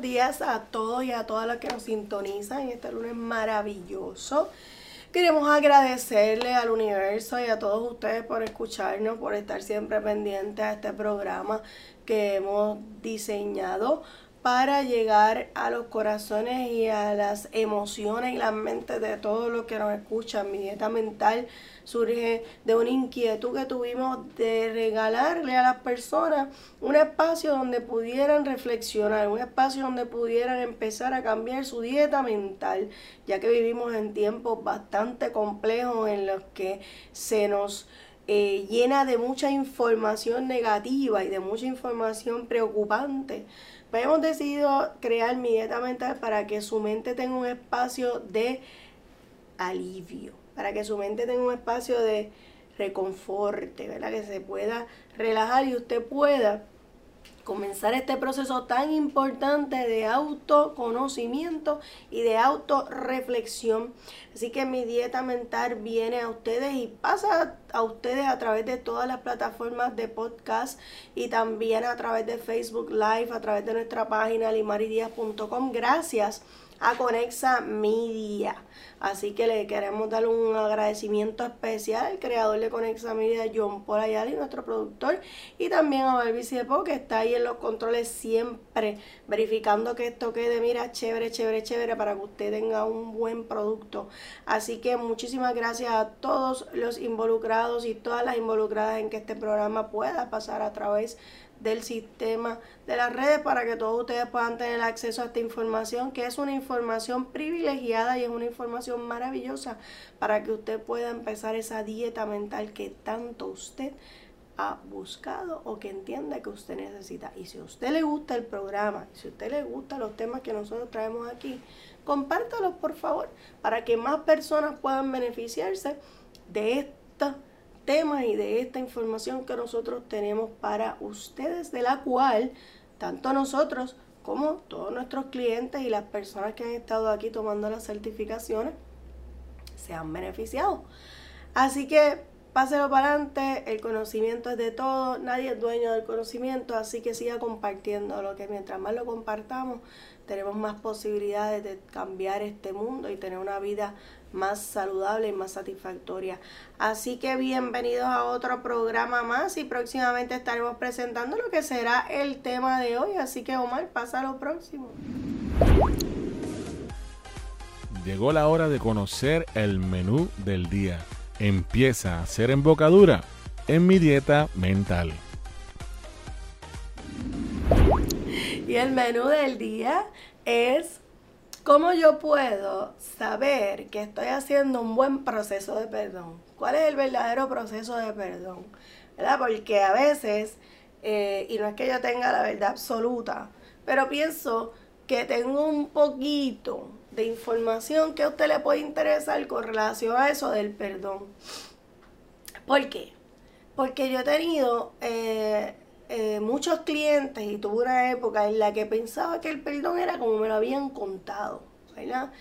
días a todos y a todas las que nos sintonizan en este lunes maravilloso. Queremos agradecerle al universo y a todos ustedes por escucharnos, por estar siempre pendientes a este programa que hemos diseñado para llegar a los corazones y a las emociones y las mentes de todos los que nos escuchan. Mi dieta mental surge de una inquietud que tuvimos de regalarle a las personas un espacio donde pudieran reflexionar, un espacio donde pudieran empezar a cambiar su dieta mental, ya que vivimos en tiempos bastante complejos en los que se nos eh, llena de mucha información negativa y de mucha información preocupante pues hemos decidido crear mi dieta mental para que su mente tenga un espacio de alivio, para que su mente tenga un espacio de reconforte, ¿verdad? Que se pueda relajar y usted pueda comenzar este proceso tan importante de autoconocimiento y de autorreflexión. Así que mi dieta mental viene a ustedes y pasa a ustedes a través de todas las plataformas de podcast y también a través de Facebook Live, a través de nuestra página limaridias.com. Gracias a Conexa Media. Así que le queremos dar un agradecimiento especial al creador de Conexa Media, John Paul Ayala, y nuestro productor, y también a Barbie Ciepo, que está ahí en los controles siempre verificando que esto quede, mira, chévere, chévere, chévere, para que usted tenga un buen producto. Así que muchísimas gracias a todos los involucrados y todas las involucradas en que este programa pueda pasar a través del sistema de las redes para que todos ustedes puedan tener acceso a esta información, que es una información privilegiada y es una información maravillosa para que usted pueda empezar esa dieta mental que tanto usted ha buscado o que entienda que usted necesita. Y si a usted le gusta el programa, si a usted le gustan los temas que nosotros traemos aquí, compártalos por favor para que más personas puedan beneficiarse de esta temas y de esta información que nosotros tenemos para ustedes, de la cual tanto nosotros como todos nuestros clientes y las personas que han estado aquí tomando las certificaciones se han beneficiado. Así que páselo para adelante, el conocimiento es de todo, nadie es dueño del conocimiento, así que siga compartiendo lo que mientras más lo compartamos, tenemos más posibilidades de cambiar este mundo y tener una vida más saludable y más satisfactoria. Así que bienvenidos a otro programa más y próximamente estaremos presentando lo que será el tema de hoy. Así que Omar, pasa a lo próximo. Llegó la hora de conocer el menú del día. Empieza a ser embocadura en mi dieta mental. Y el menú del día es ¿Cómo yo puedo saber que estoy haciendo un buen proceso de perdón? ¿Cuál es el verdadero proceso de perdón? ¿Verdad? Porque a veces, eh, y no es que yo tenga la verdad absoluta, pero pienso que tengo un poquito de información que a usted le puede interesar con relación a eso del perdón. ¿Por qué? Porque yo he tenido eh, eh, muchos clientes y tuve una época en la que pensaba que el perdón era como me lo habían contado, ¿verdad?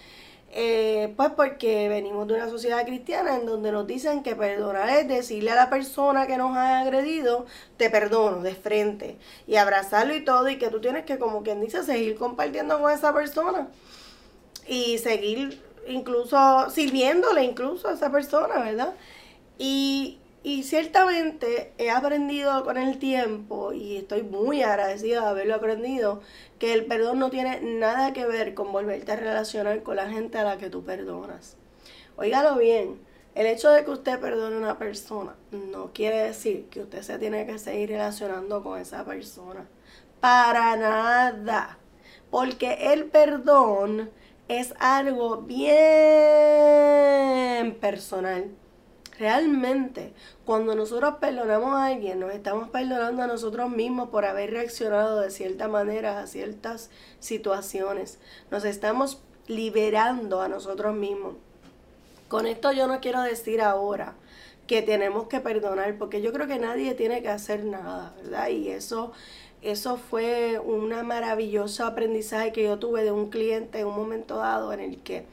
Eh, pues porque venimos de una sociedad cristiana en donde nos dicen que perdonar es decirle a la persona que nos ha agredido, te perdono de frente y abrazarlo y todo y que tú tienes que como quien dice seguir compartiendo con esa persona y seguir incluso sirviéndole incluso a esa persona, ¿verdad? Y, y ciertamente he aprendido con el tiempo y estoy muy agradecida de haberlo aprendido que el perdón no tiene nada que ver con volverte a relacionar con la gente a la que tú perdonas. Óigalo bien, el hecho de que usted perdone a una persona no quiere decir que usted se tiene que seguir relacionando con esa persona. Para nada. Porque el perdón es algo bien personal Realmente, cuando nosotros perdonamos a alguien, nos estamos perdonando a nosotros mismos por haber reaccionado de cierta manera a ciertas situaciones. Nos estamos liberando a nosotros mismos. Con esto yo no quiero decir ahora que tenemos que perdonar, porque yo creo que nadie tiene que hacer nada, ¿verdad? Y eso, eso fue una maravilloso aprendizaje que yo tuve de un cliente en un momento dado en el que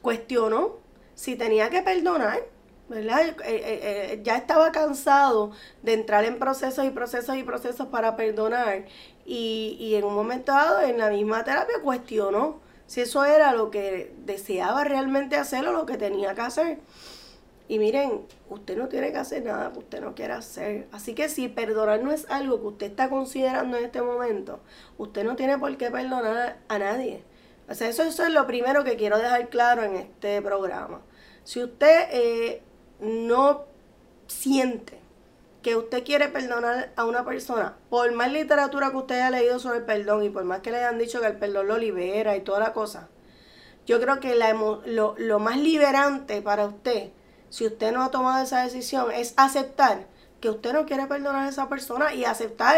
cuestionó si tenía que perdonar ¿verdad? Eh, eh, ya estaba cansado de entrar en procesos y procesos y procesos para perdonar y, y en un momento dado en la misma terapia cuestionó si eso era lo que deseaba realmente hacer o lo que tenía que hacer. Y miren, usted no tiene que hacer nada que usted no quiera hacer. Así que si perdonar no es algo que usted está considerando en este momento, usted no tiene por qué perdonar a nadie. O sea, eso, eso es lo primero que quiero dejar claro en este programa. Si usted eh, no siente que usted quiere perdonar a una persona, por más literatura que usted haya leído sobre el perdón y por más que le hayan dicho que el perdón lo libera y toda la cosa, yo creo que la lo, lo más liberante para usted, si usted no ha tomado esa decisión, es aceptar que usted no quiere perdonar a esa persona y aceptar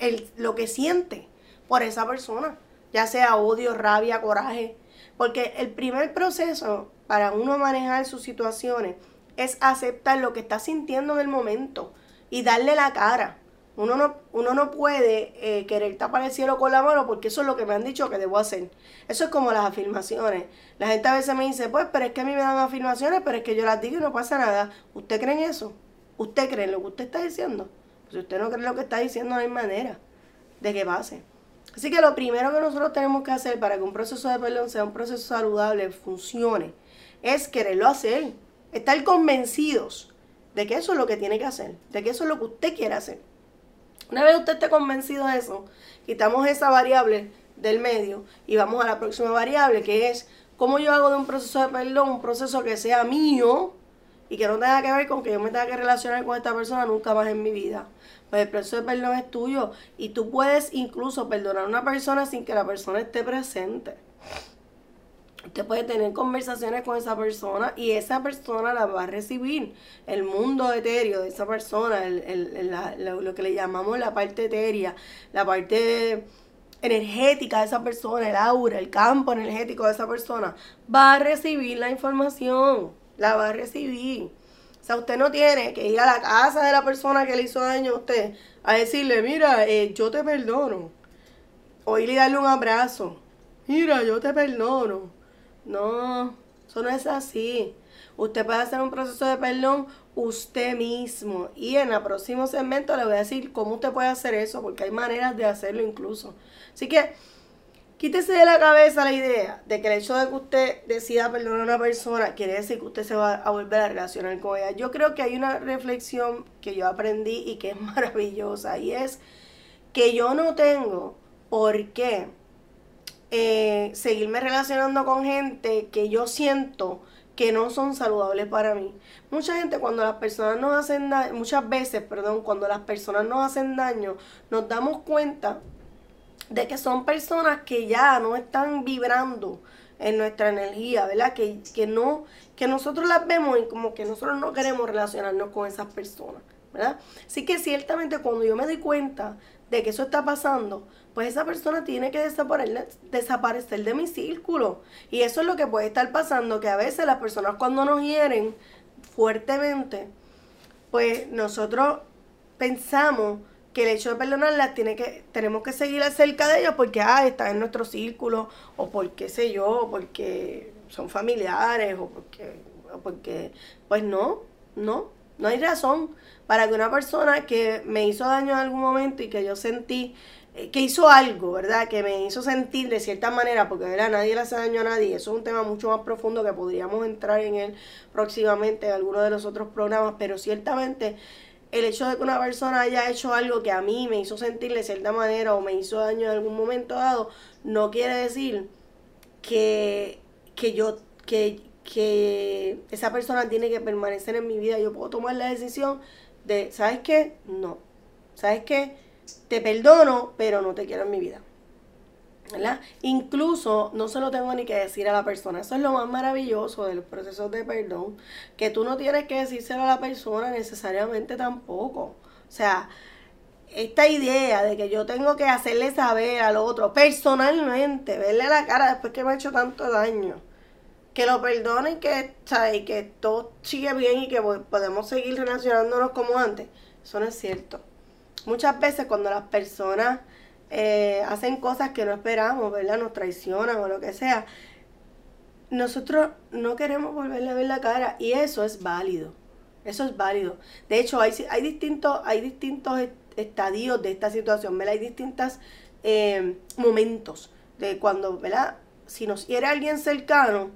el, lo que siente por esa persona, ya sea odio, rabia, coraje. Porque el primer proceso para uno manejar sus situaciones es aceptar lo que está sintiendo en el momento y darle la cara. Uno no, uno no puede eh, querer tapar el cielo con la mano porque eso es lo que me han dicho que debo hacer. Eso es como las afirmaciones. La gente a veces me dice, pues, pero es que a mí me dan afirmaciones, pero es que yo las digo y no pasa nada. ¿Usted cree en eso? ¿Usted cree en lo que usted está diciendo? Si usted no cree en lo que está diciendo, no hay manera de que pase. Así que lo primero que nosotros tenemos que hacer para que un proceso de perdón sea un proceso saludable, funcione, es quererlo hacer. Estar convencidos de que eso es lo que tiene que hacer, de que eso es lo que usted quiere hacer. Una vez usted esté convencido de eso, quitamos esa variable del medio y vamos a la próxima variable que es cómo yo hago de un proceso de perdón un proceso que sea mío y que no tenga que ver con que yo me tenga que relacionar con esta persona nunca más en mi vida. Pues el proceso de perdón es tuyo y tú puedes incluso perdonar a una persona sin que la persona esté presente. Usted puede tener conversaciones con esa persona y esa persona la va a recibir. El mundo etéreo de esa persona, lo que le llamamos la parte etérea, la parte energética de esa persona, el aura, el campo energético de esa persona, va a recibir la información, la va a recibir. O sea, usted no tiene que ir a la casa de la persona que le hizo daño a usted a decirle, mira, eh, yo te perdono. O ir y darle un abrazo. Mira, yo te perdono no, eso no es así. Usted puede hacer un proceso de perdón usted mismo. Y en el próximo segmento le voy a decir cómo usted puede hacer eso, porque hay maneras de hacerlo incluso. Así que quítese de la cabeza la idea de que el hecho de que usted decida perdonar a una persona quiere decir que usted se va a volver a relacionar con ella. Yo creo que hay una reflexión que yo aprendí y que es maravillosa y es que yo no tengo por qué eh, seguirme relacionando con gente que yo siento que no son saludables para mí. Mucha gente cuando las personas nos hacen daño, muchas veces, perdón, cuando las personas nos hacen daño, nos damos cuenta de que son personas que ya no están vibrando en nuestra energía, ¿verdad? Que, que no, que nosotros las vemos y como que nosotros no queremos relacionarnos con esas personas, ¿verdad? Así que ciertamente cuando yo me doy cuenta de que eso está pasando, pues esa persona tiene que desaparecer, de mi círculo. Y eso es lo que puede estar pasando, que a veces las personas cuando nos hieren fuertemente, pues nosotros pensamos que el hecho de perdonarlas tiene que, tenemos que seguir cerca de ellos porque ah, están en nuestro círculo, o porque sé yo, porque son familiares, o porque, o porque, pues no, no, no hay razón para que una persona que me hizo daño en algún momento y que yo sentí eh, que hizo algo, ¿verdad? Que me hizo sentir de cierta manera, porque ¿verdad? nadie le hace daño a nadie. Eso es un tema mucho más profundo que podríamos entrar en él próximamente en alguno de los otros programas, pero ciertamente el hecho de que una persona haya hecho algo que a mí me hizo sentir de cierta manera o me hizo daño en algún momento dado, no quiere decir que, que yo, que, que esa persona tiene que permanecer en mi vida. Yo puedo tomar la decisión de, ¿sabes qué? No. ¿Sabes qué? te perdono, pero no te quiero en mi vida. ¿verdad? Incluso no se lo tengo ni que decir a la persona. Eso es lo más maravilloso de los procesos de perdón, que tú no tienes que decírselo a la persona necesariamente tampoco. O sea, esta idea de que yo tengo que hacerle saber al otro personalmente, verle la cara después que me ha hecho tanto daño, que lo perdonen, que, y que todo sigue bien y que podemos seguir relacionándonos como antes, eso no es cierto muchas veces cuando las personas eh, hacen cosas que no esperamos, ¿verdad? Nos traicionan o lo que sea, nosotros no queremos volverle a ver la cara y eso es válido. Eso es válido. De hecho, hay, hay, distintos, hay distintos estadios de esta situación. Hay distintos eh, momentos de cuando, ¿verdad? Si nos hiere alguien cercano,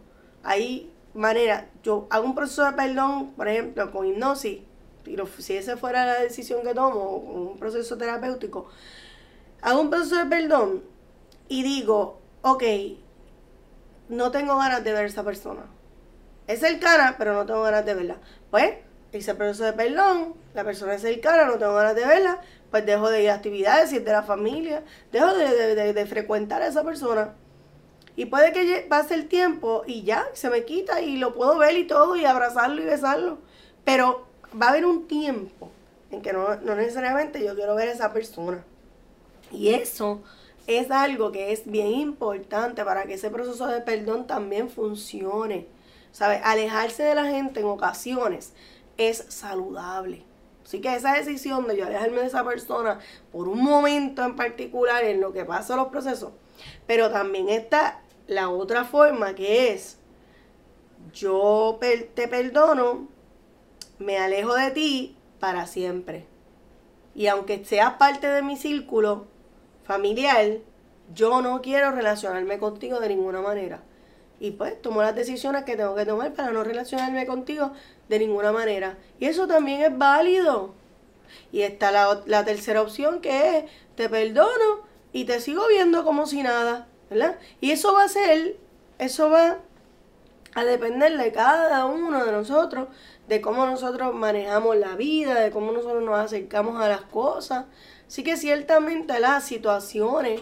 hay manera. Yo hago un proceso de perdón, por ejemplo, con hipnosis, y si esa fuera la decisión que tomo, un proceso terapéutico, hago un proceso de perdón y digo, ok, no tengo ganas de ver a esa persona. Es cercana, pero no tengo ganas de verla. Pues, hice el proceso de perdón, la persona es cercana, no tengo ganas de verla, pues dejo de ir a actividades, si es de la familia, dejo de, frecuentar a esa persona. Y puede que pase el tiempo y ya, se me quita y lo puedo ver y todo, y abrazarlo y besarlo. Pero va a haber un tiempo en que no, no necesariamente yo quiero ver a esa persona. Y eso es algo que es bien importante para que ese proceso de perdón también funcione. ¿Sabes? Alejarse de la gente en ocasiones es saludable. Así que esa decisión de yo alejarme de esa persona por un momento en particular en lo que pasa los procesos, pero también está la otra forma que es yo te perdono, me alejo de ti para siempre. Y aunque seas parte de mi círculo familiar, yo no quiero relacionarme contigo de ninguna manera. Y pues tomo las decisiones que tengo que tomar para no relacionarme contigo de ninguna manera. Y eso también es válido. Y está la, la tercera opción que es, te perdono y te sigo viendo como si nada, ¿verdad? Y eso va a ser, eso va a depender de cada uno de nosotros, de cómo nosotros manejamos la vida, de cómo nosotros nos acercamos a las cosas. Así que ciertamente las situaciones,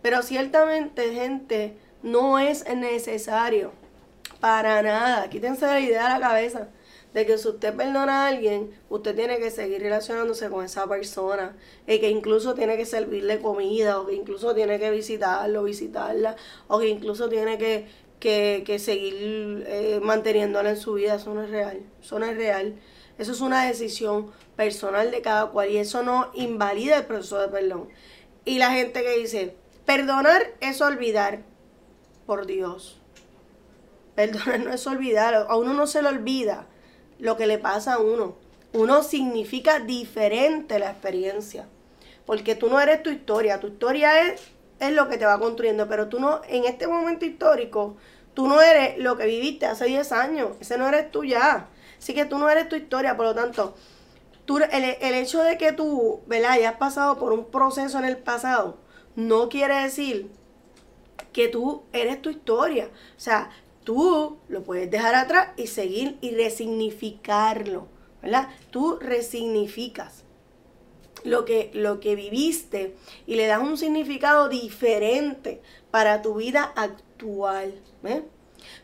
pero ciertamente gente, no es necesario para nada. Quítense la idea de la cabeza de que si usted perdona a alguien, usted tiene que seguir relacionándose con esa persona, y que incluso tiene que servirle comida, o que incluso tiene que visitarlo, visitarla, o que incluso tiene que, que, seguir eh, manteniéndola en su vida. Eso no es real, eso no es real. Eso es una decisión personal de cada cual y eso no invalida el proceso de perdón. Y la gente que dice, perdonar es olvidar, por Dios. Perdonar no es olvidar, a uno no se le olvida lo que le pasa a uno. Uno significa diferente la experiencia. Porque tú no eres tu historia, tu historia es, es lo que te va construyendo, pero tú no, en este momento histórico, tú no eres lo que viviste hace 10 años, ese no eres tú ya. Así que tú no eres tu historia, por lo tanto, el, el hecho de que tú, ¿verdad? hayas pasado por un proceso en el pasado, no quiere decir que tú eres tu historia. O sea, tú lo puedes dejar atrás y seguir y resignificarlo, ¿verdad? Tú resignificas lo que, lo que viviste y le das un significado diferente para tu vida actual.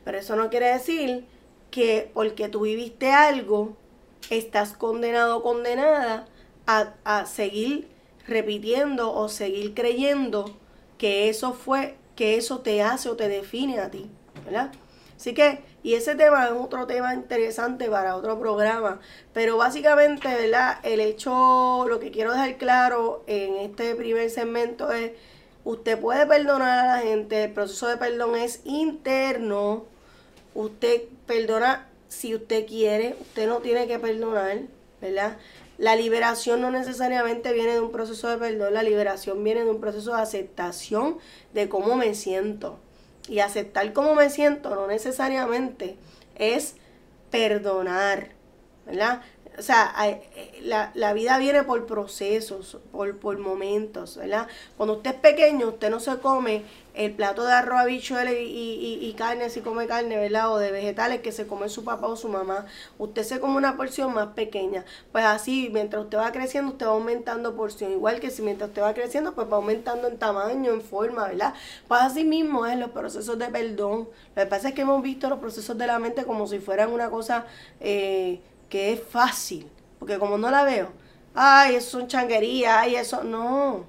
Pero eso no quiere decir que porque tú viviste algo, estás condenado o condenada a, a seguir repitiendo o seguir creyendo que eso fue, que eso te hace o te define a ti, ¿verdad? Así que, y ese tema es otro tema interesante para otro programa, pero básicamente, ¿verdad? El hecho, lo que quiero dejar claro en este primer segmento es, usted puede perdonar a la gente, el proceso de perdón es interno, usted perdona si usted quiere, usted no tiene que perdonar, ¿verdad? La liberación no necesariamente viene de un proceso de perdón, la liberación viene de un proceso de aceptación de cómo me siento. Y aceptar cómo me siento no necesariamente es perdonar, ¿verdad? O sea, eh, la, la, vida viene por procesos, por, por momentos, ¿verdad? Cuando usted es pequeño, usted no se come el plato de arroz, habichuelas y, y, y, carne, si come carne, ¿verdad? O de vegetales que se come su papá o su mamá. Usted se come una porción más pequeña. Pues así, mientras usted va creciendo, usted va aumentando porción. Igual que si mientras usted va creciendo, pues va aumentando en tamaño, en forma, ¿verdad? Pues así mismo es los procesos de perdón. Lo que pasa es que hemos visto los procesos de la mente como si fueran una cosa eh, que es fácil. Porque como no la veo, ay, eso son changuerías, ay, eso, no.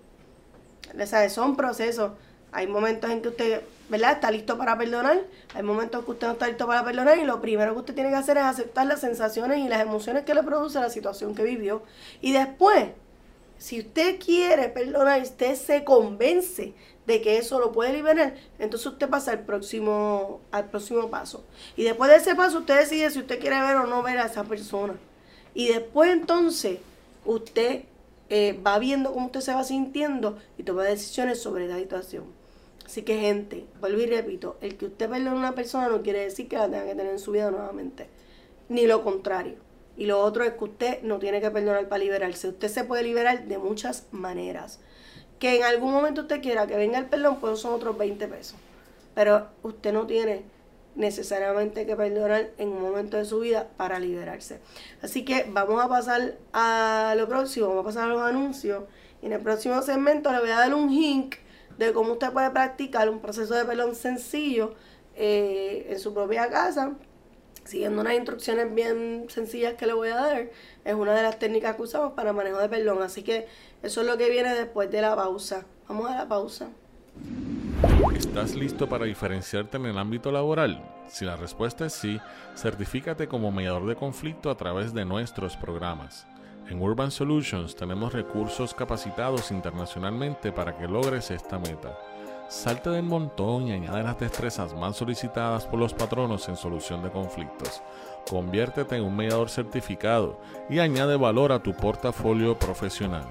¿Sabes? Son procesos hay momentos en que usted, ¿verdad? Está listo para perdonar. Hay momentos en que usted no está listo para perdonar y lo primero que usted tiene que hacer es aceptar las sensaciones y las emociones que le produce la situación que vivió. Y después, si usted quiere perdonar y usted se convence de que eso lo puede liberar, entonces usted pasa al próximo, al próximo paso. Y después de ese paso usted decide si usted quiere ver o no ver a esa persona. Y después entonces usted eh, va viendo cómo usted se va sintiendo y toma decisiones sobre la situación. Así que gente, vuelvo y repito, el que usted perdone a una persona no quiere decir que la tenga que tener en su vida nuevamente. Ni lo contrario. Y lo otro es que usted no tiene que perdonar para liberarse. Usted se puede liberar de muchas maneras. Que en algún momento usted quiera que venga el perdón, pues son otros 20 pesos. Pero usted no tiene necesariamente que perdonar en un momento de su vida para liberarse. Así que vamos a pasar a lo próximo, vamos a pasar a los anuncios. Y en el próximo segmento le voy a dar un hint de cómo usted puede practicar un proceso de perdón sencillo eh, en su propia casa, siguiendo unas instrucciones bien sencillas que le voy a dar. Es una de las técnicas que usamos para manejo de perdón. Así que eso es lo que viene después de la pausa. Vamos a la pausa. ¿Estás listo para diferenciarte en el ámbito laboral? Si la respuesta es sí, certifícate como mediador de conflicto a través de nuestros programas. En Urban Solutions tenemos recursos capacitados internacionalmente para que logres esta meta. Salte del montón y añade las destrezas más solicitadas por los patronos en solución de conflictos. Conviértete en un mediador certificado y añade valor a tu portafolio profesional.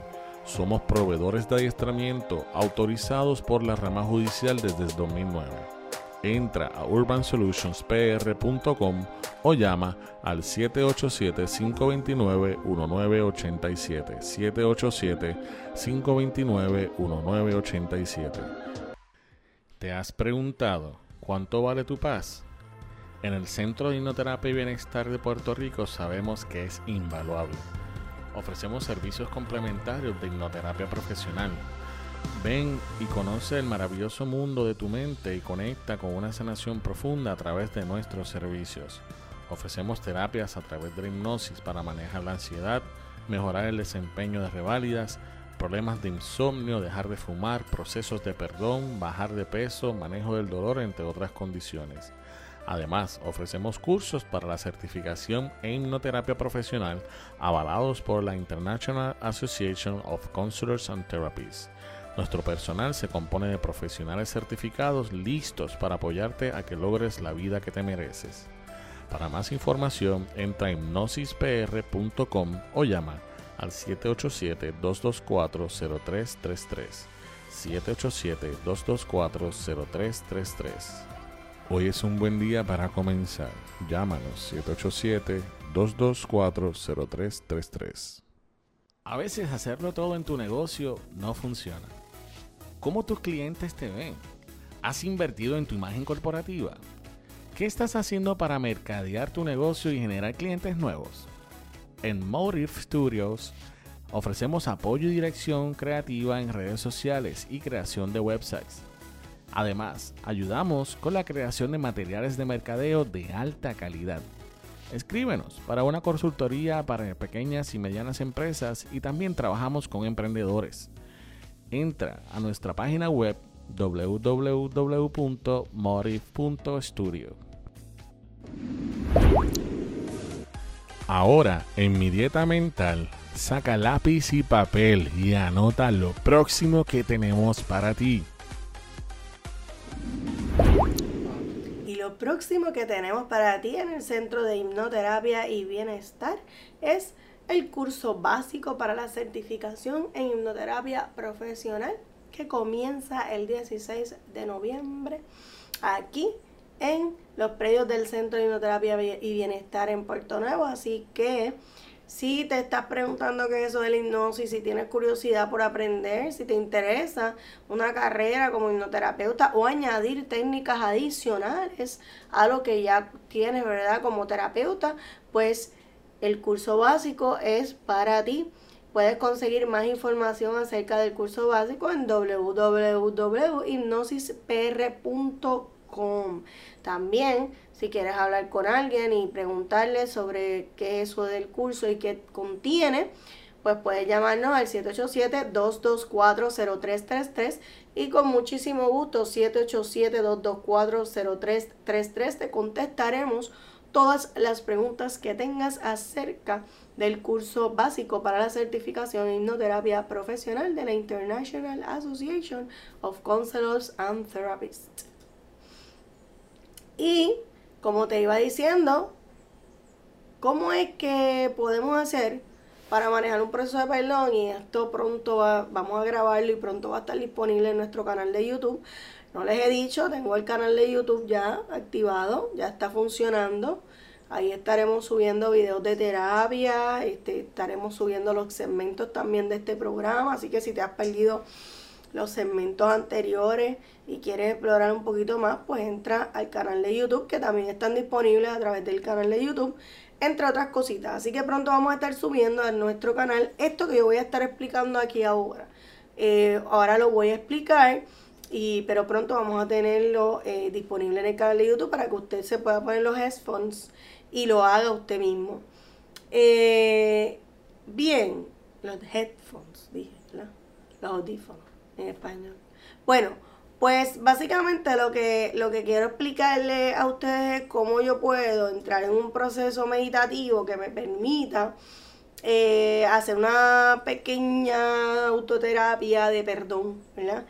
Somos proveedores de adiestramiento autorizados por la rama judicial desde el 2009. Entra a urbansolutionspr.com o llama al 787-529-1987. 787-529-1987. ¿Te has preguntado cuánto vale tu paz? En el Centro de Hipnoterapia y Bienestar de Puerto Rico sabemos que es invaluable ofrecemos servicios complementarios de hipnoterapia profesional. Ven y conoce el maravilloso mundo de tu mente y conecta con una sanación profunda a través de nuestros servicios. Ofrecemos terapias a través de la hipnosis para manejar la ansiedad, mejorar el desempeño de reválidas, problemas de insomnio, dejar de fumar, procesos de perdón, bajar de peso, manejo del dolor, entre otras condiciones. Además, ofrecemos cursos para la certificación en hipnoterapia profesional avalados por la International Association of Counselors and Therapists. Nuestro personal se compone de profesionales certificados listos para apoyarte a que logres la vida que te mereces. Para más información, entra en hipnosispr.com o llama al 787-224-0333. 787-224-0333. Hoy es un buen día para comenzar. Llámanos 787-224-0333. A veces hacerlo todo en tu negocio no funciona. ¿Cómo tus clientes te ven? ¿Has invertido en tu imagen corporativa? ¿Qué estás haciendo para mercadear tu negocio y generar clientes nuevos? En Motive Studios ofrecemos apoyo y dirección creativa en redes sociales y creación de websites Además, ayudamos con la creación de materiales de mercadeo de alta calidad. Escríbenos para una consultoría para pequeñas y medianas empresas y también trabajamos con emprendedores. Entra a nuestra página web www.motif.studio. Ahora, en mi dieta mental, saca lápiz y papel y anota lo próximo que tenemos para ti. próximo que tenemos para ti en el Centro de Hipnoterapia y Bienestar es el curso básico para la certificación en hipnoterapia profesional que comienza el 16 de noviembre aquí en los predios del Centro de Hipnoterapia y Bienestar en Puerto Nuevo. Así que si te estás preguntando qué es eso de la hipnosis, si tienes curiosidad por aprender, si te interesa una carrera como hipnoterapeuta o añadir técnicas adicionales a lo que ya tienes, ¿verdad? Como terapeuta, pues el curso básico es para ti. Puedes conseguir más información acerca del curso básico en www.hipnosispr.com. También si quieres hablar con alguien y preguntarle sobre qué es eso del curso y qué contiene, pues puedes llamarnos al 787-224-0333 y con muchísimo gusto 787-224-0333 te contestaremos todas las preguntas que tengas acerca del curso básico para la certificación en hipnoterapia profesional de la International Association of Counselors and Therapists. Y como te iba diciendo, ¿cómo es que podemos hacer para manejar un proceso de perdón? Y esto pronto vamos a grabarlo y pronto va a estar disponible en nuestro canal de YouTube. No les he dicho, tengo el canal de YouTube ya activado, ya está funcionando. Ahí estaremos subiendo videos de terapia, este, estaremos subiendo los segmentos también de este programa, así que si te has perdido los segmentos anteriores y quieres explorar un poquito más, pues entra al canal de YouTube, que también están disponibles a través del canal de YouTube, entre otras cositas. Así que pronto vamos a estar subiendo a nuestro canal esto que yo voy a estar explicando aquí ahora. Eh, ahora lo voy a explicar, y, pero pronto vamos a tenerlo eh, disponible en el canal de YouTube para que usted se pueda poner los headphones y lo haga usted mismo. Eh, bien, los headphones, dije, los audífonos en español. Bueno, pues básicamente lo que, lo que quiero explicarle a ustedes es cómo yo puedo entrar en un proceso meditativo que me permita eh, hacer una pequeña autoterapia de perdón, ¿verdad?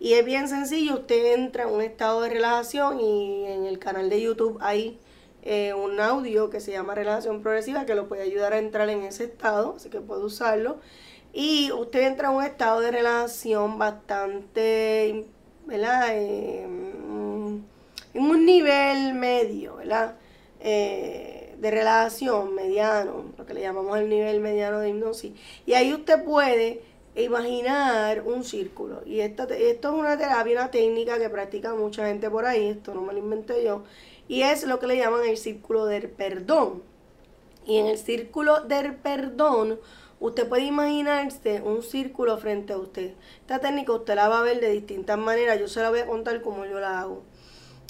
Y es bien sencillo, usted entra en un estado de relajación y en el canal de YouTube hay eh, un audio que se llama Relación Progresiva que lo puede ayudar a entrar en ese estado, así que puede usarlo. Y usted entra en un estado de relación bastante, ¿verdad? Eh, en un nivel medio, ¿verdad? Eh, de relación mediano, lo que le llamamos el nivel mediano de hipnosis. Y ahí usted puede imaginar un círculo. Y esto, esto es una terapia, una técnica que practica mucha gente por ahí, esto no me lo inventé yo, y es lo que le llaman el círculo del perdón. Y en el círculo del perdón, usted puede imaginarse un círculo frente a usted. Esta técnica usted la va a ver de distintas maneras, yo se la voy a contar como yo la hago.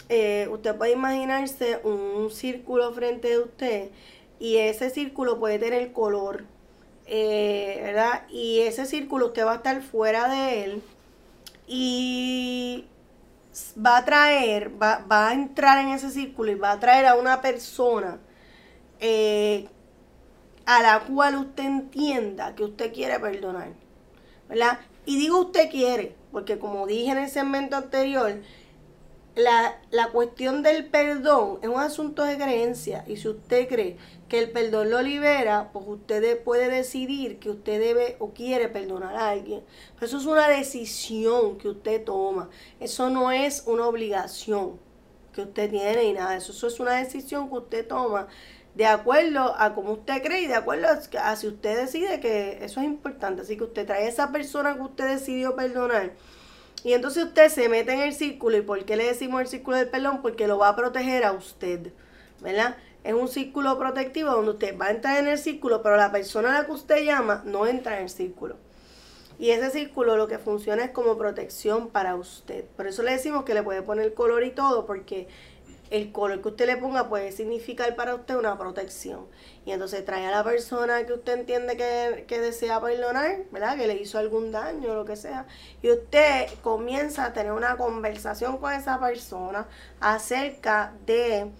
Eh, usted puede imaginarse un círculo frente a usted y ese círculo puede tener color, eh, ¿verdad? Y ese círculo usted va a estar fuera de él y va a traer, va, a entrar en ese círculo y va a traer a una persona eh, a la cual usted entienda que usted quiere perdonar. ¿Verdad? Y digo usted quiere, porque como dije en el segmento anterior, la, la, cuestión del perdón es un asunto de creencia y si usted cree que el perdón lo libera, pues usted puede decidir que usted debe o quiere perdonar a alguien. eso es una decisión que usted toma. Eso no es una obligación que usted tiene y nada. Eso, eso es una decisión que usted toma de acuerdo a como usted cree y de acuerdo a si usted decide que eso es importante. Así que usted trae a esa persona que usted decidió perdonar y entonces usted se mete en el círculo. ¿Y por qué le decimos el círculo del perdón? Porque lo va a proteger a usted, ¿verdad? Es un círculo protectivo donde usted va a entrar en el círculo, pero la persona a la que usted llama no entra en el círculo. Y ese círculo lo que funciona es como protección para usted. Por eso le decimos que le puede poner color y todo, porque el color que usted le ponga puede significar para usted una protección. Y entonces trae a la persona que usted entiende que, desea perdonar, ¿verdad? Que le hizo algún daño lo que sea. Y usted comienza a tener una conversación con esa persona acerca de,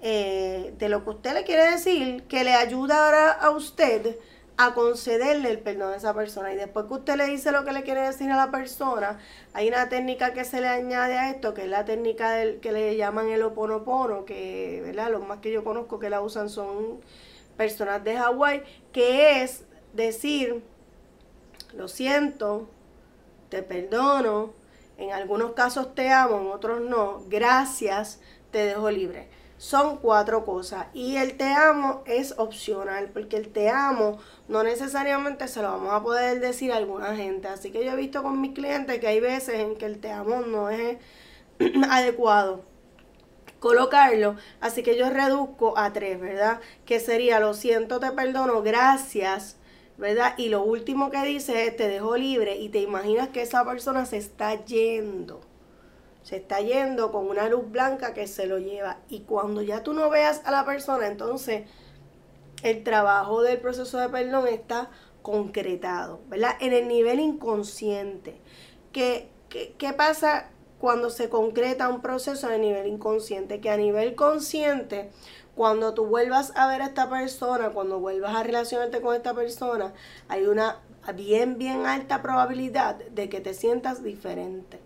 eh, de lo que usted le quiere decir, que le ayudará a usted a concederle el perdón a esa persona. Y después que usted le dice lo que le quiere decir a la persona, hay una técnica que se le añade a esto, que es la técnica del, que le llaman el oponopono, que, ¿verdad? Los más que yo conozco que la usan son personas de Hawái, que es decir, lo siento, te perdono, en algunos casos te amo, en otros no, gracias, te dejo libre. Son cuatro cosas y el te amo es opcional porque el te amo no necesariamente se lo vamos a poder decir a alguna gente. Así que yo he visto con mis clientes que hay veces en que el te amo no es adecuado colocarlo. Así que yo reduzco a tres, ¿verdad? Que sería lo siento, te perdono, gracias, ¿verdad? Y lo último que dice es te dejo libre y te imaginas que esa persona se está yendo. Se está yendo con una luz blanca que se lo lleva. Y cuando ya tú no veas a la persona, entonces el trabajo del proceso de perdón está concretado, ¿verdad? En el nivel inconsciente. ¿Qué, qué, pasa cuando se concreta un proceso a nivel inconsciente? Que a nivel consciente, cuando tú vuelvas a ver a esta persona, cuando vuelvas a relacionarte con esta persona, hay una bien, bien alta probabilidad de que te sientas diferente.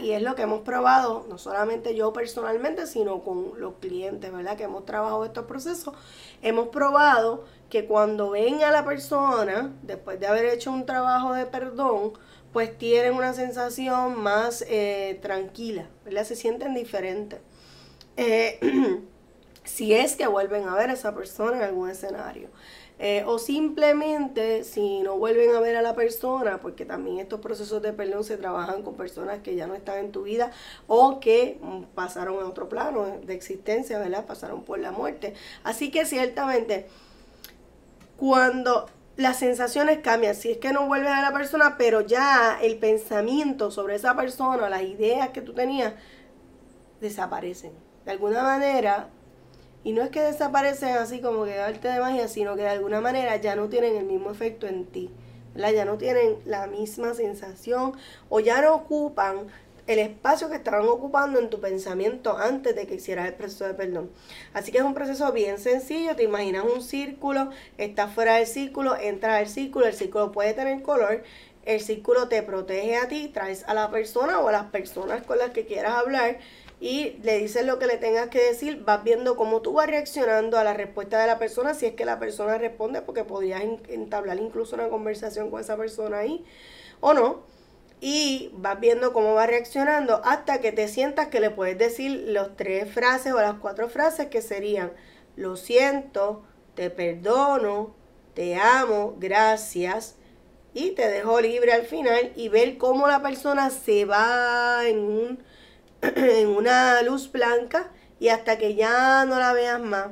Y es lo que hemos probado, no solamente yo personalmente, sino con los clientes, ¿verdad? Que hemos trabajado estos procesos. Hemos probado que cuando ven a la persona, después de haber hecho un trabajo de perdón, pues tienen una sensación más eh, tranquila, ¿verdad? Se sienten diferentes. Eh, si es que vuelven a ver a esa persona en algún escenario. Eh, o simplemente si no vuelven a ver a la persona, porque también estos procesos de perdón se trabajan con personas que ya no están en tu vida o que mm, pasaron a otro plano de existencia, ¿verdad? Pasaron por la muerte. Así que ciertamente, cuando las sensaciones cambian, si es que no vuelves a la persona, pero ya el pensamiento sobre esa persona, las ideas que tú tenías, desaparecen. De alguna manera, y no es que desaparecen así como que arte de magia, sino que de alguna manera ya no tienen el mismo efecto en ti. Ya no tienen la misma sensación o ya no ocupan el espacio que estaban ocupando en tu pensamiento antes de que hicieras el proceso de perdón. Así que es un proceso bien sencillo, te imaginas un círculo, estás fuera del círculo, entras al círculo, el círculo puede tener color, el círculo te protege a ti, traes a la persona o a las personas con las que quieras hablar y le dices lo que le tengas que decir, vas viendo cómo tú vas reaccionando a la respuesta de la persona, si es que la persona responde, porque podrías entablar incluso una conversación con esa persona ahí o no. Y vas viendo cómo va reaccionando hasta que te sientas que le puedes decir los tres frases o las cuatro frases que serían, lo siento, te perdono, te amo, gracias. Y te dejo libre al final y ver cómo la persona se va en un en una luz blanca y hasta que ya no la veas más.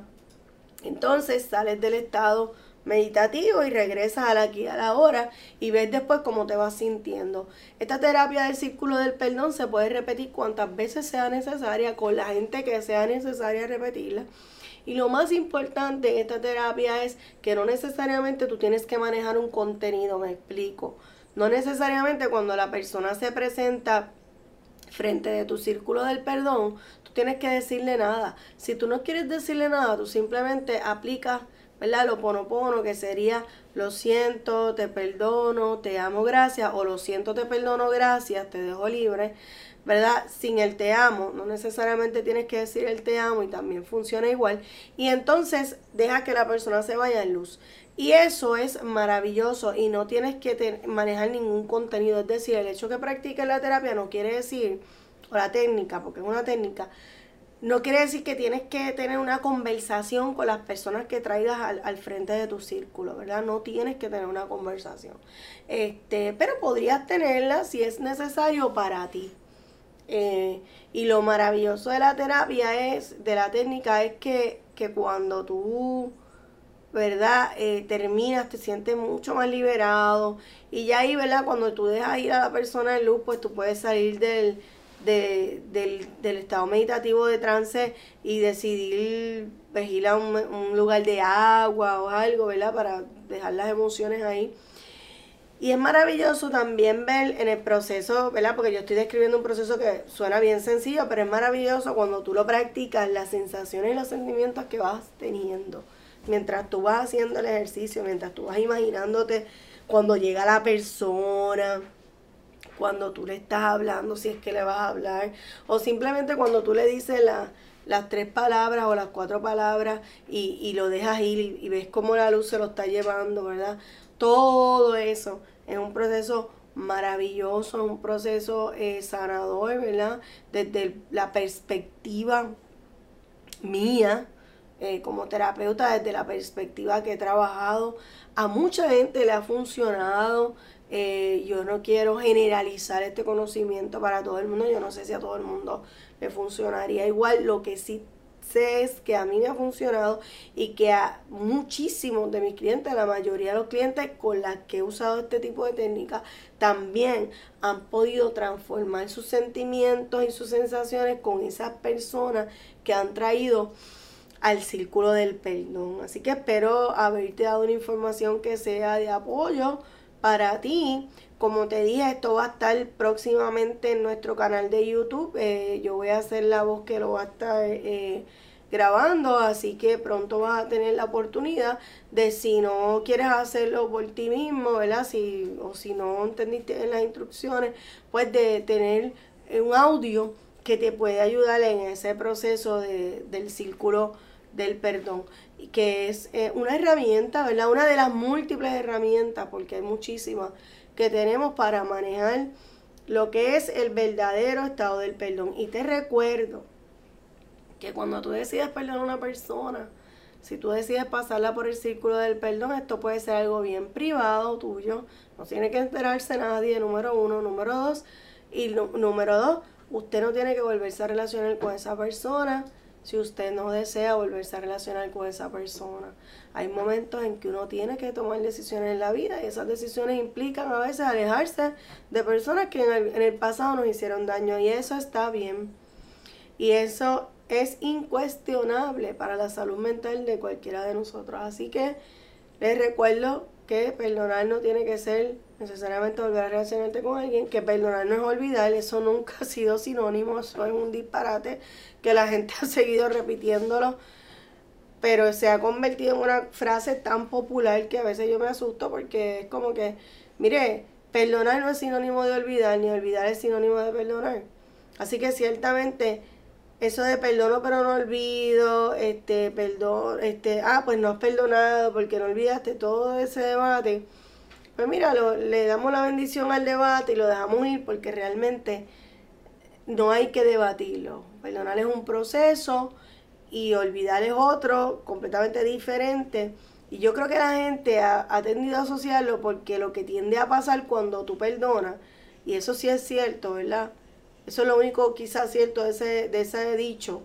Entonces sales del estado meditativo y regresas a la aquí a la hora y ves después cómo te vas sintiendo. Esta terapia del círculo del perdón se puede repetir cuantas veces sea necesaria con la gente que sea necesaria repetirla. Y lo más importante en esta terapia es que no necesariamente tú tienes que manejar un contenido, me explico. No necesariamente cuando la persona se presenta frente de tu círculo del perdón, tú tienes que decirle nada. Si tú no quieres decirle nada, tú simplemente aplicas, ¿verdad? Lo ponopono, que sería lo siento, te perdono, te amo, gracias, o lo siento, te perdono, gracias, te dejo libre, ¿verdad? Sin el te amo, no necesariamente tienes que decir el te amo y también funciona igual. Y entonces deja que la persona se vaya en luz. Y eso es maravilloso y no tienes que manejar ningún contenido. Es decir, el hecho que practiques la terapia no quiere decir, o la técnica, porque es una técnica, no quiere decir que tienes que tener una conversación con las personas que traigas al, frente de tu círculo, ¿verdad? No tienes que tener una conversación. Este, pero podrías tenerla si es necesario para ti. Eh, y lo maravilloso de la terapia es, de la técnica, es que, que cuando tú ¿verdad? Eh, terminas, te sientes mucho más liberado. Y ya ahí, ¿verdad? Cuando tú dejas ir a la persona en luz, pues tú puedes salir del, del, estado meditativo de trance y decidir vigilar un, un lugar de agua o algo, ¿verdad? Para dejar las emociones ahí. Y es maravilloso también ver en el proceso, ¿verdad? Porque yo estoy describiendo un proceso que suena bien sencillo, pero es maravilloso cuando tú lo practicas, las sensaciones y los sentimientos que vas teniendo mientras tú vas haciendo el ejercicio, mientras tú vas imaginándote cuando llega la persona, cuando tú le estás hablando, si es que le vas a hablar, o simplemente cuando tú le dices las tres palabras o las cuatro palabras y, lo dejas ir y, ves cómo la luz se lo está llevando, ¿verdad? Todo eso es un proceso maravilloso, un proceso eh, sanador, ¿verdad? Desde la perspectiva mía, eh, como terapeuta desde la perspectiva que he trabajado. A mucha gente le ha funcionado. Eh, yo no quiero generalizar este conocimiento para todo el mundo. Yo no sé si a todo el mundo le funcionaría igual. Lo que sí sé es que a mí me ha funcionado y que a muchísimos de mis clientes, la mayoría de los clientes con las que he usado este tipo de técnica, también han podido transformar sus sentimientos y sus sensaciones con esas personas que han traído al círculo del perdón. Así que espero haberte dado una información que sea de apoyo para ti. Como te dije, esto va a estar próximamente en nuestro canal de YouTube. Eh, yo voy a hacer la voz que lo va a estar eh, grabando, así que pronto vas a tener la oportunidad de si no quieres hacerlo por ti mismo, ¿verdad? Si, o si no entendiste en las instrucciones, pues de tener un audio que te puede ayudar en ese proceso de, del círculo del perdón, que es eh, una herramienta, ¿verdad? Una de las múltiples herramientas, porque hay muchísimas que tenemos para manejar lo que es el verdadero estado del perdón. Y te recuerdo que cuando tú decides perdonar a una persona, si tú decides pasarla por el círculo del perdón, esto puede ser algo bien privado tuyo, no tiene que enterarse nadie, número uno, número dos, y número dos, usted no tiene que volverse a relacionar con esa persona si usted no desea volverse a relacionar con esa persona. Hay momentos en que uno tiene que tomar decisiones en la vida y esas decisiones implican a veces alejarse de personas que en el, en el pasado nos hicieron daño y eso está bien. Y eso es incuestionable para la salud mental de cualquiera de nosotros. Así que les recuerdo que perdonar no tiene que ser necesariamente volver a relacionarte con alguien, que perdonar no es olvidar, eso nunca ha sido sinónimo, eso es un disparate que la gente ha seguido repitiéndolo, pero se ha convertido en una frase tan popular que a veces yo me asusto porque es como que, mire, perdonar no es sinónimo de olvidar, ni olvidar es sinónimo de perdonar. Así que ciertamente eso de perdono pero no olvido, este, perdón, este, ah, pues no has perdonado porque no olvidaste todo ese debate. Pues mira, le damos la bendición al debate y lo dejamos ir porque realmente no hay que debatirlo. Perdonar es un proceso y olvidar es otro completamente diferente. Y yo creo que la gente ha, ha tendido a asociarlo porque lo que tiende a pasar cuando tú perdonas, y eso sí es cierto, ¿verdad? Eso es lo único quizás cierto de ese, de ese dicho.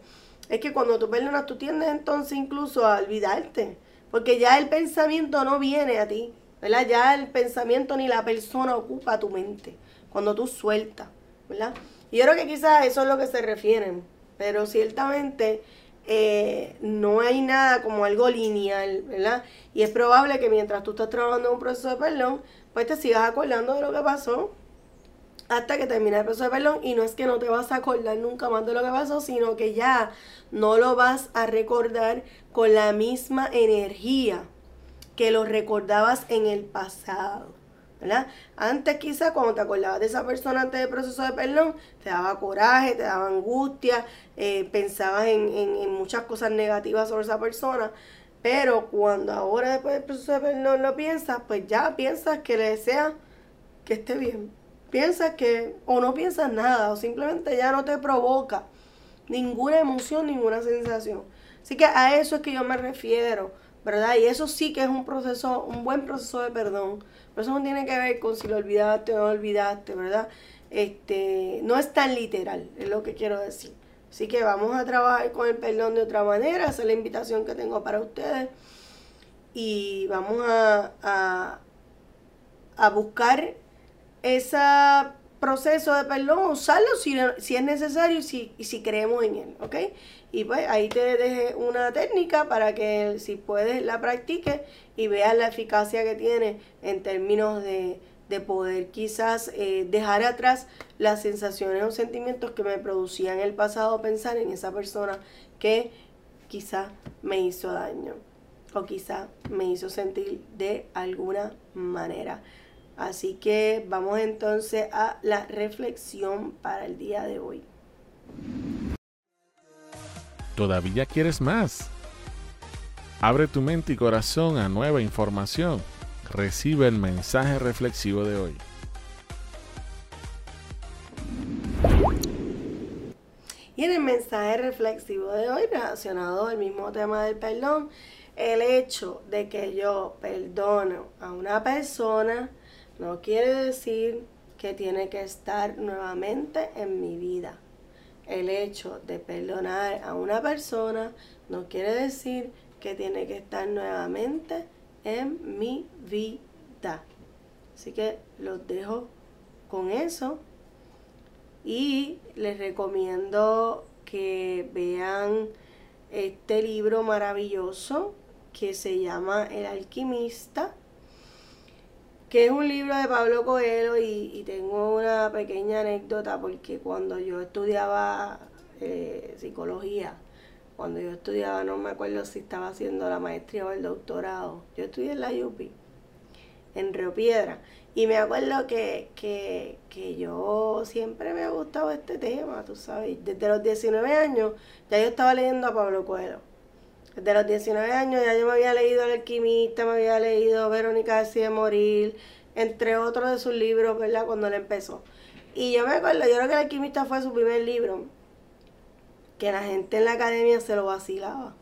Es que cuando tú perdonas, tú tiendes entonces incluso a olvidarte. Porque ya el pensamiento no viene a ti. ¿Verdad? Ya el pensamiento ni la persona ocupa tu mente. Cuando tú sueltas. ¿Verdad? Y yo creo que quizás eso es lo que se refieren. Pero ciertamente eh, no hay nada como algo lineal, ¿verdad? Y es probable que mientras tú estás trabajando en un proceso de perdón, pues te sigas acordando de lo que pasó hasta que termine el proceso de perdón y no es que no te vas a acordar nunca más de lo que pasó, sino que ya no lo vas a recordar con la misma energía que lo recordabas en el pasado. ¿verdad? Antes quizás cuando te acordabas de esa persona antes del proceso de perdón, te daba coraje, te daba angustia, eh, pensabas en, en muchas cosas negativas sobre esa persona, pero cuando ahora después del proceso de perdón lo piensas, pues ya piensas que le deseas que esté bien piensas que o no piensas nada o simplemente ya no te provoca ninguna emoción, ninguna sensación. Así que a eso es que yo me refiero, ¿verdad? Y eso sí que es un proceso, un buen proceso de perdón. Pero eso no tiene que ver con si lo olvidaste o no olvidaste, ¿verdad? Este, no es tan literal, es lo que quiero decir. Así que vamos a trabajar con el perdón de otra manera, esa es la invitación que tengo para ustedes. Y vamos a, a, a buscar ese proceso de perdón, usarlo si, si es necesario y si, si creemos en él, ¿ok? Y pues ahí te dejé una técnica para que si puedes la practiques y veas la eficacia que tiene en términos de, de poder quizás eh, dejar atrás las sensaciones o sentimientos que me producían en el pasado pensar en esa persona que quizás me hizo daño o quizás me hizo sentir de alguna manera. Así que vamos entonces a la reflexión para el día de hoy. ¿Todavía quieres más? Abre tu mente y corazón a nueva información. Recibe el mensaje reflexivo de hoy. Y en el mensaje reflexivo de hoy, relacionado al mismo tema del perdón, el hecho de que yo perdono a una persona, no quiere decir que tiene que estar nuevamente en mi vida. El hecho de perdonar a una persona no quiere decir que tiene que estar nuevamente en mi vida. Así que los dejo con eso y les recomiendo que vean este libro maravilloso que se llama El alquimista que es un libro de Pablo Coelho y, tengo una pequeña anécdota porque cuando yo estudiaba eh, psicología, cuando yo estudiaba, no me acuerdo si estaba haciendo la maestría o el doctorado, yo estudié en la UPI en Río Piedra. Y me acuerdo que, que, que yo siempre me ha gustado este tema, tú sabes. Desde los 19 años ya yo estaba leyendo a Pablo Coelho. Desde los 19 años ya yo me había leído El Alquimista, me había leído Verónica decide morir, entre otros de sus libros, ¿verdad? Cuando él empezó. Y yo me acuerdo, yo creo que El Alquimista fue su primer libro, que la gente en la academia se lo vacilaba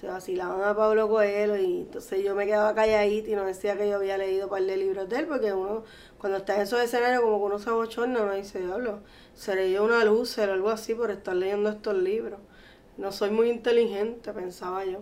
se vacilaban a Pablo Coelho y entonces yo me quedaba calladita y no decía que yo había leído un par de libros de él, porque uno, cuando está en esos escenarios, como que uno se abochorna, uno dice, diablo, seré yo una luz o algo así por estar leyendo estos libros. No soy muy inteligente, pensaba yo.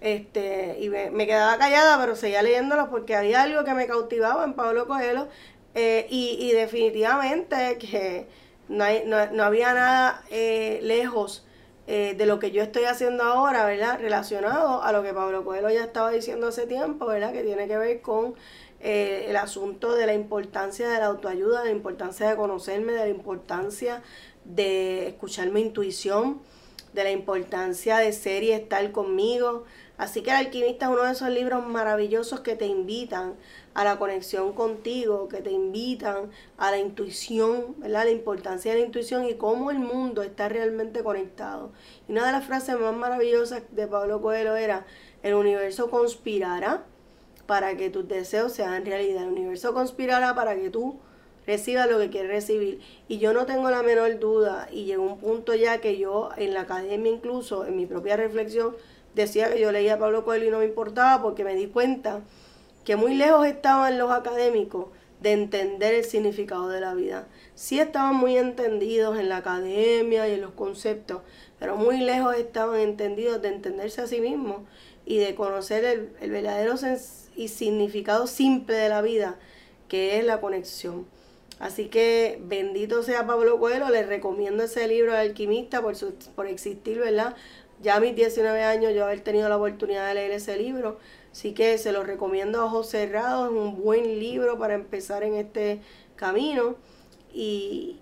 Este, y me, quedaba callada, pero seguía leyéndolos porque había algo que me cautivaba en Pablo Coelho eh, y, y, definitivamente que no, hay, no, no había nada eh, lejos eh, de lo que yo estoy haciendo ahora, ¿verdad? Relacionado a lo que Pablo Coelho ya estaba diciendo hace tiempo, ¿verdad? Que tiene que ver con eh, el asunto de la importancia de la autoayuda, de la importancia de conocerme, de la importancia de escuchar mi intuición, de la importancia de ser y estar conmigo. Así que El alquimista es uno de esos libros maravillosos que te invitan a la conexión contigo, que te invitan a la intuición, ¿verdad? La importancia de la intuición y cómo el mundo está realmente conectado. Y una de las frases más maravillosas de Pablo Coelho era, el universo conspirará para que tus deseos sean realidad. El universo conspirará para que tú recibas lo que quieres recibir. Y yo no tengo la menor duda, y llegó un punto ya que yo en la academia incluso, en mi propia reflexión, decía que yo leía a Pablo Coelho y no me importaba porque me di cuenta que muy lejos estaban los académicos de entender el significado de la vida. Sí estaban muy entendidos en la academia y en los conceptos, pero muy lejos estaban entendidos de entenderse a sí mismos y de conocer el, el verdadero y significado simple de la vida, que es la conexión. Así que bendito sea Pablo Coelho, les recomiendo ese libro de alquimista por, su, por existir, ¿verdad? Ya a mis 19 años yo haber tenido la oportunidad de leer ese libro, Así que se lo recomiendo a ojos cerrados, es un buen libro para empezar en este camino. Y,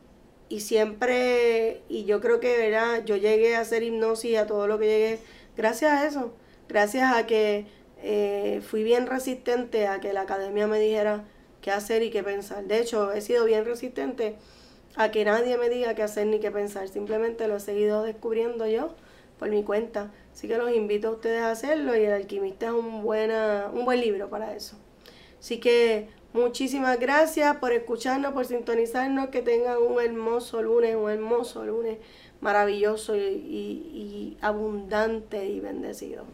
siempre, y yo creo que ¿verdad? yo llegué a hacer hipnosis a todo lo que llegué, gracias a eso, gracias a que eh, fui bien resistente a que la academia me dijera qué hacer y qué pensar. De hecho, he sido bien resistente a que nadie me diga qué hacer ni qué pensar, simplemente lo he seguido descubriendo yo por mi cuenta. Así que los invito a ustedes a hacerlo y El Alquimista es un, buena, un buen libro para eso. Así que muchísimas gracias por escucharnos, por sintonizarnos, que tengan un hermoso lunes, un hermoso lunes maravilloso y abundante y bendecido.